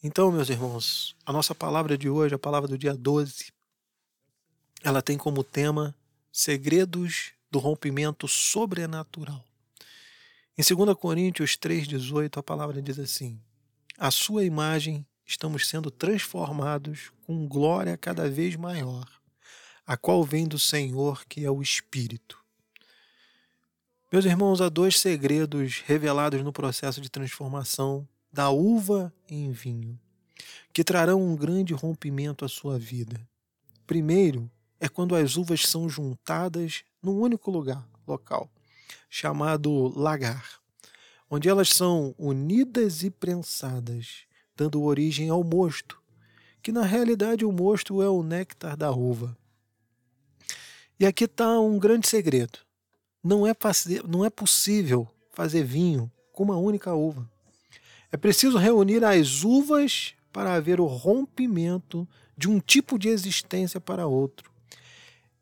Então, meus irmãos, a nossa palavra de hoje, a palavra do dia 12, ela tem como tema segredos do rompimento sobrenatural. Em 2 Coríntios 3,18, a palavra diz assim: A sua imagem estamos sendo transformados com glória cada vez maior, a qual vem do Senhor, que é o Espírito. Meus irmãos, há dois segredos revelados no processo de transformação da uva em vinho, que trarão um grande rompimento à sua vida. Primeiro é quando as uvas são juntadas num único lugar, local, chamado lagar, onde elas são unidas e prensadas, dando origem ao mosto, que na realidade o mosto é o néctar da uva. E aqui está um grande segredo. Não é, não é possível fazer vinho com uma única uva. É preciso reunir as uvas para haver o rompimento de um tipo de existência para outro.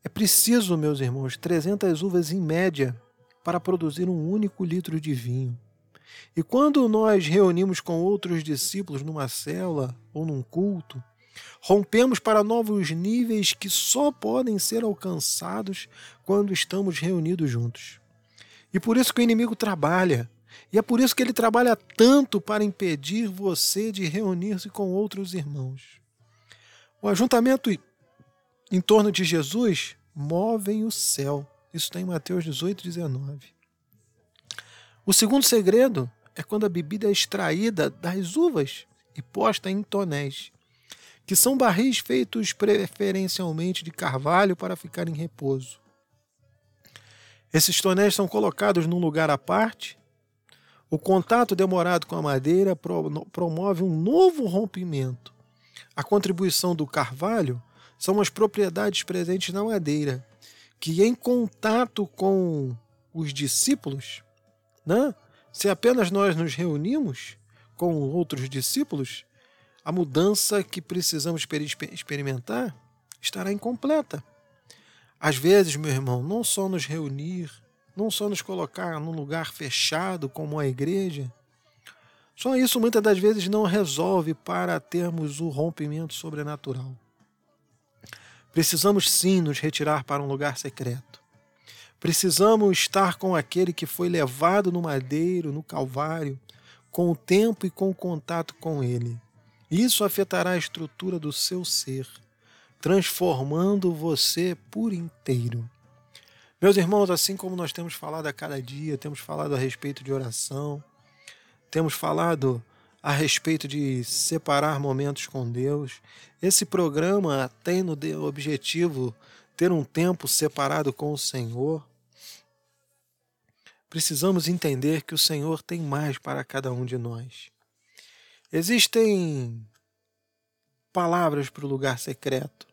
É preciso, meus irmãos, 300 uvas em média para produzir um único litro de vinho. E quando nós reunimos com outros discípulos numa cela ou num culto, rompemos para novos níveis que só podem ser alcançados quando estamos reunidos juntos. E por isso que o inimigo trabalha e é por isso que ele trabalha tanto para impedir você de reunir-se com outros irmãos. O ajuntamento em torno de Jesus movem o céu. Isso está em Mateus 18, 19. O segundo segredo é quando a bebida é extraída das uvas e posta em tonéis, que são barris feitos preferencialmente de carvalho para ficar em repouso. Esses tonéis são colocados num lugar à parte o contato demorado com a madeira promove um novo rompimento. A contribuição do carvalho são as propriedades presentes na madeira, que em contato com os discípulos, né? se apenas nós nos reunimos com outros discípulos, a mudança que precisamos experimentar estará incompleta. Às vezes, meu irmão, não só nos reunir, não só nos colocar num lugar fechado como a igreja. Só isso muitas das vezes não resolve para termos o rompimento sobrenatural. Precisamos sim nos retirar para um lugar secreto. Precisamos estar com aquele que foi levado no madeiro, no Calvário, com o tempo e com o contato com ele. Isso afetará a estrutura do seu ser, transformando você por inteiro. Meus irmãos, assim como nós temos falado a cada dia, temos falado a respeito de oração, temos falado a respeito de separar momentos com Deus, esse programa tem no objetivo ter um tempo separado com o Senhor. Precisamos entender que o Senhor tem mais para cada um de nós. Existem palavras para o lugar secreto.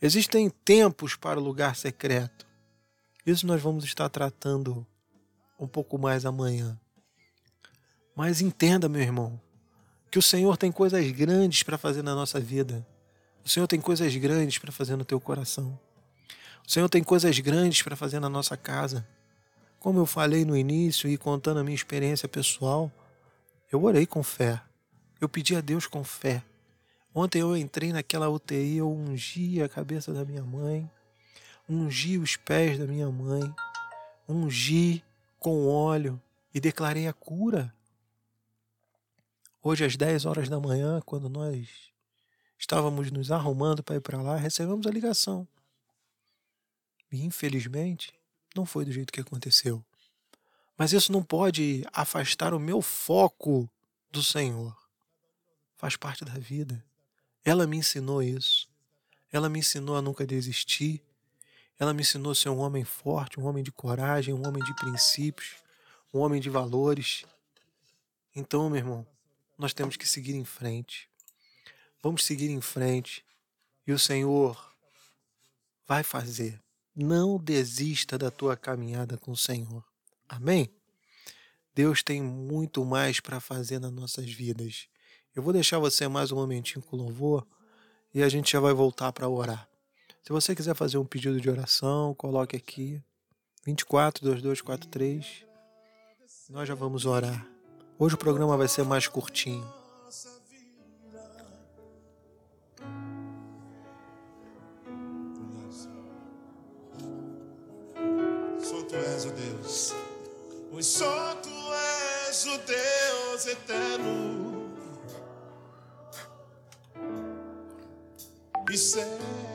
Existem tempos para o lugar secreto. Isso nós vamos estar tratando um pouco mais amanhã. Mas entenda, meu irmão, que o Senhor tem coisas grandes para fazer na nossa vida. O Senhor tem coisas grandes para fazer no teu coração. O Senhor tem coisas grandes para fazer na nossa casa. Como eu falei no início e contando a minha experiência pessoal, eu orei com fé. Eu pedi a Deus com fé. Ontem eu entrei naquela UTI, eu ungi a cabeça da minha mãe ungi os pés da minha mãe, ungi com óleo e declarei a cura. Hoje, às 10 horas da manhã, quando nós estávamos nos arrumando para ir para lá, recebemos a ligação. E, infelizmente, não foi do jeito que aconteceu. Mas isso não pode afastar o meu foco do Senhor. Faz parte da vida. Ela me ensinou isso. Ela me ensinou a nunca desistir. Ela me ensinou a ser um homem forte, um homem de coragem, um homem de princípios, um homem de valores. Então, meu irmão, nós temos que seguir em frente. Vamos seguir em frente e o Senhor vai fazer. Não desista da tua caminhada com o Senhor. Amém? Deus tem muito mais para fazer nas nossas vidas. Eu vou deixar você mais um momentinho com louvor e a gente já vai voltar para orar. Se você quiser fazer um pedido de oração, coloque aqui 24 2243. Nós já vamos orar. Hoje o programa vai ser mais curtinho. Só tu és o Deus, pois só tu és o Deus eterno. E céu.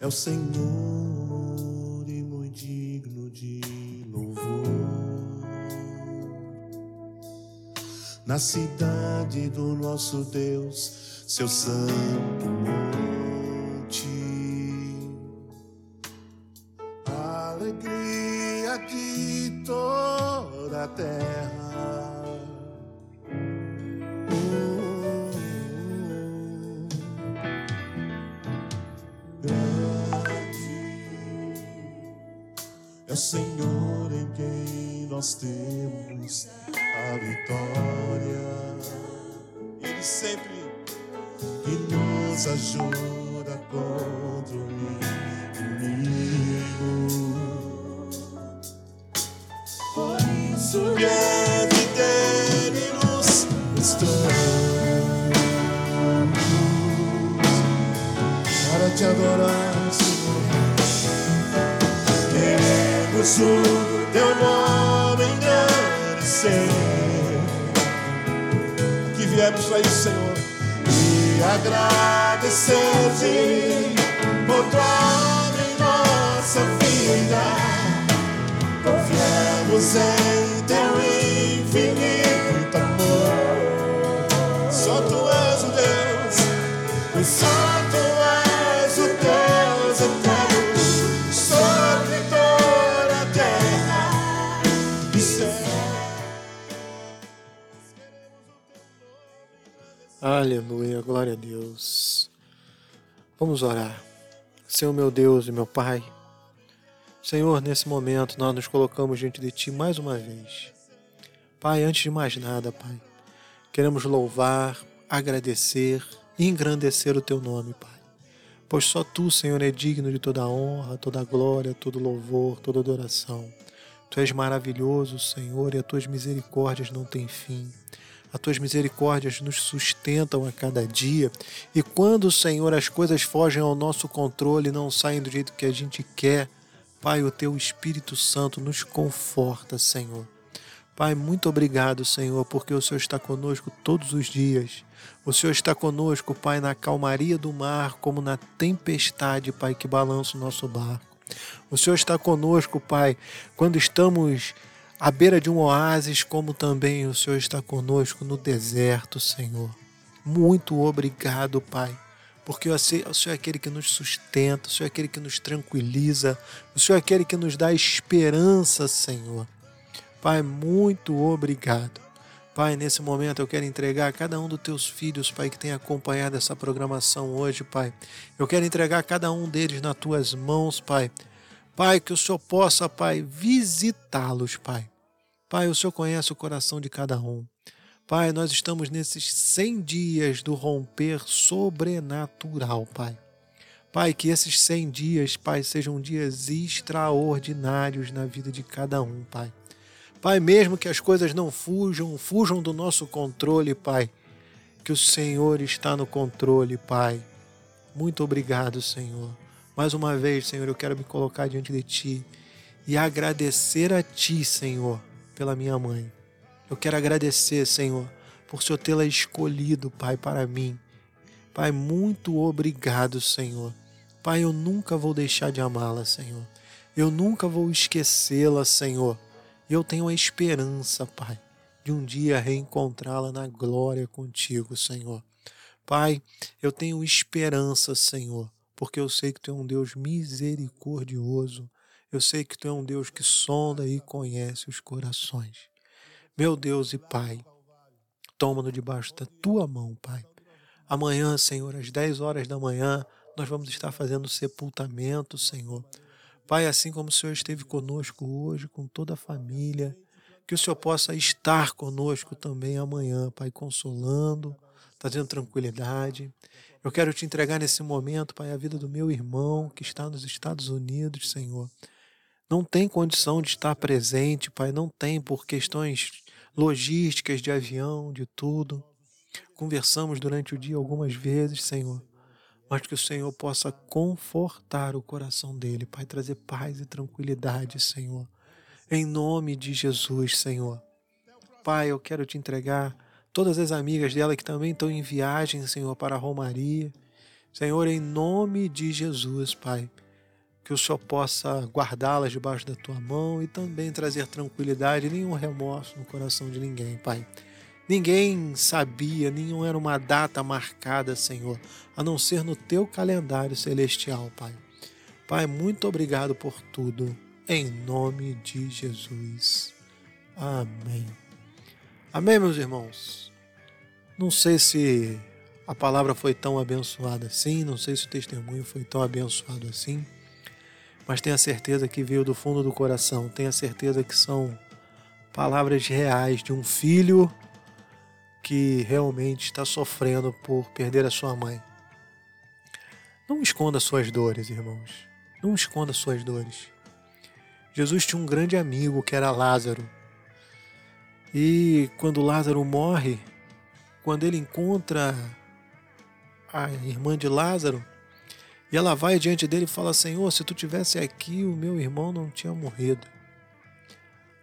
É o Senhor e muito digno de louvor. Na cidade do nosso Deus, seu santo Senhor em quem nós temos a vitória. Ele sempre que nos ajuda contra o inimigo. Por isso diante dele nos estamos para te adorar, Queremos o teu nome engrandecer. Que viemos para Senhor, e agradecer-te por tua em nossa vida. Confiamos em Aleluia, glória a Deus. Vamos orar. Senhor meu Deus e meu Pai, Senhor, nesse momento nós nos colocamos diante de Ti mais uma vez. Pai, antes de mais nada, Pai, queremos louvar, agradecer e engrandecer o Teu nome, Pai. Pois só Tu, Senhor, é digno de toda honra, toda glória, todo louvor, toda adoração. Tu és maravilhoso, Senhor, e as Tuas misericórdias não têm fim. As tuas misericórdias nos sustentam a cada dia. E quando, Senhor, as coisas fogem ao nosso controle não saem do jeito que a gente quer, Pai, o teu Espírito Santo nos conforta, Senhor. Pai, muito obrigado, Senhor, porque o Senhor está conosco todos os dias. O Senhor está conosco, Pai, na calmaria do mar, como na tempestade, Pai, que balança o nosso barco. O Senhor está conosco, Pai, quando estamos à beira de um oásis, como também o Senhor está conosco no deserto, Senhor. Muito obrigado, Pai, porque o Senhor é aquele que nos sustenta, o Senhor é aquele que nos tranquiliza, o Senhor é aquele que nos dá esperança, Senhor. Pai, muito obrigado. Pai, nesse momento eu quero entregar a cada um dos teus filhos, Pai, que tem acompanhado essa programação hoje, Pai. Eu quero entregar cada um deles nas tuas mãos, Pai. Pai, que o Senhor possa, Pai, visitá-los, Pai. Pai, o Senhor conhece o coração de cada um. Pai, nós estamos nesses 100 dias do romper sobrenatural, Pai. Pai, que esses 100 dias, Pai, sejam dias extraordinários na vida de cada um, Pai. Pai, mesmo que as coisas não fujam, fujam do nosso controle, Pai, que o Senhor está no controle, Pai. Muito obrigado, Senhor. Mais uma vez, Senhor, eu quero me colocar diante de Ti e agradecer a Ti, Senhor, pela minha mãe. Eu quero agradecer, Senhor, por Senhor tê-la escolhido, Pai, para mim. Pai, muito obrigado, Senhor. Pai, eu nunca vou deixar de amá-la, Senhor. Eu nunca vou esquecê-la, Senhor. Eu tenho a esperança, Pai, de um dia reencontrá-la na glória contigo, Senhor. Pai, eu tenho esperança, Senhor, porque eu sei que Tu é um Deus misericordioso. Eu sei que Tu é um Deus que sonda e conhece os corações. Meu Deus e Pai, toma-no debaixo da Tua mão, Pai. Amanhã, Senhor, às 10 horas da manhã, nós vamos estar fazendo sepultamento, Senhor. Pai, assim como o Senhor esteve conosco hoje, com toda a família, que o Senhor possa estar conosco também amanhã, Pai, consolando, trazendo tranquilidade. Eu quero te entregar nesse momento, Pai, a vida do meu irmão que está nos Estados Unidos, Senhor. Não tem condição de estar presente, Pai, não tem por questões logísticas de avião, de tudo. Conversamos durante o dia algumas vezes, Senhor, mas que o Senhor possa confortar o coração dele, Pai, trazer paz e tranquilidade, Senhor. Em nome de Jesus, Senhor. Pai, eu quero te entregar todas as amigas dela que também estão em viagem, Senhor, para a Romaria. Senhor, em nome de Jesus, Pai, que o Senhor possa guardá-las debaixo da tua mão e também trazer tranquilidade, nenhum remorso no coração de ninguém, Pai. Ninguém sabia, nenhum era uma data marcada, Senhor, a não ser no teu calendário celestial, Pai. Pai, muito obrigado por tudo, em nome de Jesus. Amém. Amém, meus irmãos. Não sei se a palavra foi tão abençoada assim, não sei se o testemunho foi tão abençoado assim, mas tenha certeza que veio do fundo do coração, tenha certeza que são palavras reais de um filho que realmente está sofrendo por perder a sua mãe. Não esconda suas dores, irmãos. Não esconda suas dores. Jesus tinha um grande amigo que era Lázaro. E quando Lázaro morre, quando ele encontra a irmã de Lázaro, e ela vai diante dele e fala: Senhor, se tu tivesse aqui, o meu irmão não tinha morrido.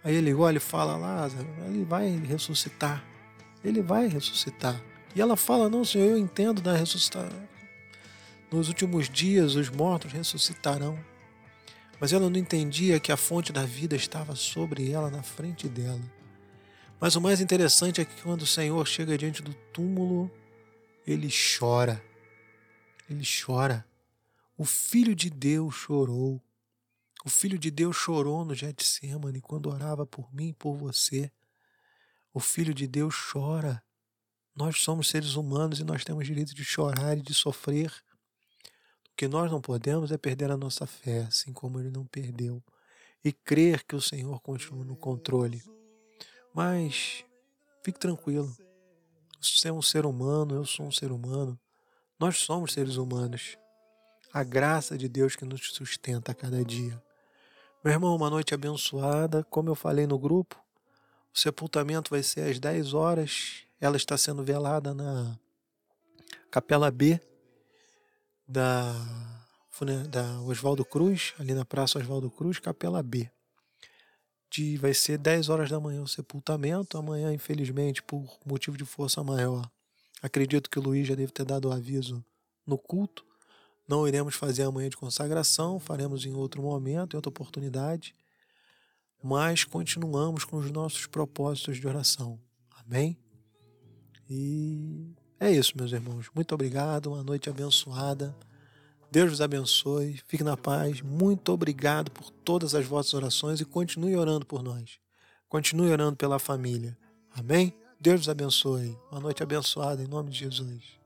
Aí ele olha e fala: Lázaro, ele vai ressuscitar ele vai ressuscitar. E ela fala: Não, Senhor, eu entendo da ressuscitação. Nos últimos dias os mortos ressuscitarão. Mas ela não entendia que a fonte da vida estava sobre ela, na frente dela. Mas o mais interessante é que quando o Senhor chega diante do túmulo, ele chora. Ele chora. O Filho de Deus chorou. O Filho de Deus chorou no Getsemane quando orava por mim e por você. O Filho de Deus chora. Nós somos seres humanos e nós temos direito de chorar e de sofrer. O que nós não podemos é perder a nossa fé, assim como ele não perdeu, e crer que o Senhor continua no controle. Mas fique tranquilo. Você é um ser humano, eu sou um ser humano. Nós somos seres humanos. A graça de Deus que nos sustenta a cada dia. Meu irmão, uma noite abençoada. Como eu falei no grupo, o sepultamento vai ser às 10 horas. Ela está sendo velada na Capela B da, da Oswaldo Cruz, ali na Praça Oswaldo Cruz, Capela B. De, vai ser 10 horas da manhã o sepultamento. Amanhã, infelizmente, por motivo de força maior, acredito que o Luiz já deve ter dado o aviso no culto. Não iremos fazer amanhã de consagração, faremos em outro momento, em outra oportunidade mas continuamos com os nossos propósitos de oração. Amém? E é isso, meus irmãos. Muito obrigado, uma noite abençoada. Deus vos abençoe, fique na paz. Muito obrigado por todas as vossas orações e continue orando por nós. Continue orando pela família. Amém? Deus vos abençoe. Uma noite abençoada em nome de Jesus.